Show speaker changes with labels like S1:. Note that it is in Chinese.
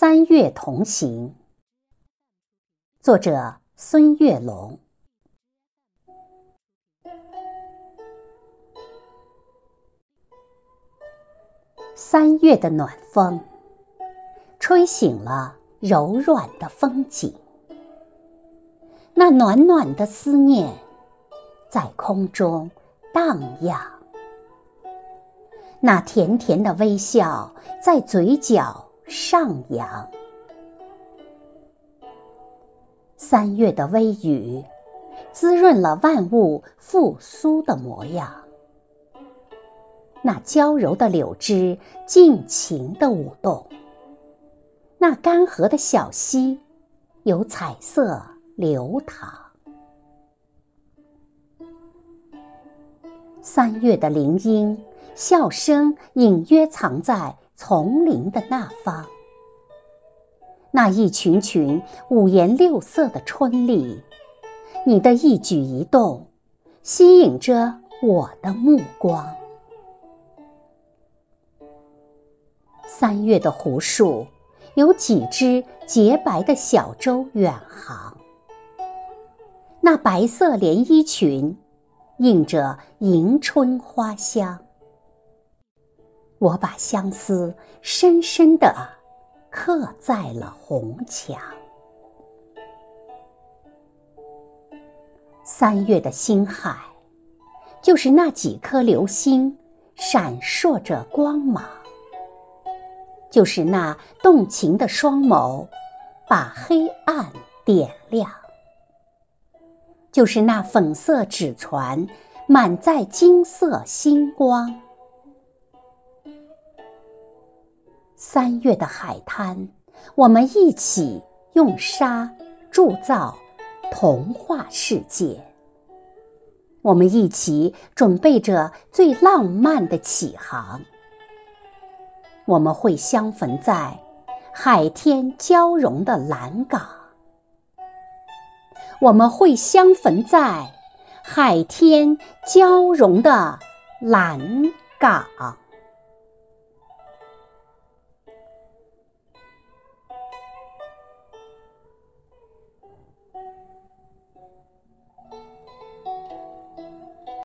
S1: 三月同行，作者孙月龙。三月的暖风，吹醒了柔软的风景。那暖暖的思念，在空中荡漾。那甜甜的微笑，在嘴角。上扬，三月的微雨，滋润了万物复苏的模样。那娇柔的柳枝尽情的舞动，那干涸的小溪有彩色流淌。三月的林荫，笑声隐约藏在。丛林的那方，那一群群五颜六色的春丽，你的一举一动吸引着我的目光。三月的湖树，有几只洁白的小舟远航，那白色连衣裙，映着迎春花香。我把相思深深地刻在了红墙。三月的星海，就是那几颗流星闪烁着光芒，就是那动情的双眸把黑暗点亮，就是那粉色纸船满载金色星光。三月的海滩，我们一起用沙铸造童话世界。我们一起准备着最浪漫的起航。我们会相逢在海天交融的蓝港。我们会相逢在海天交融的蓝港。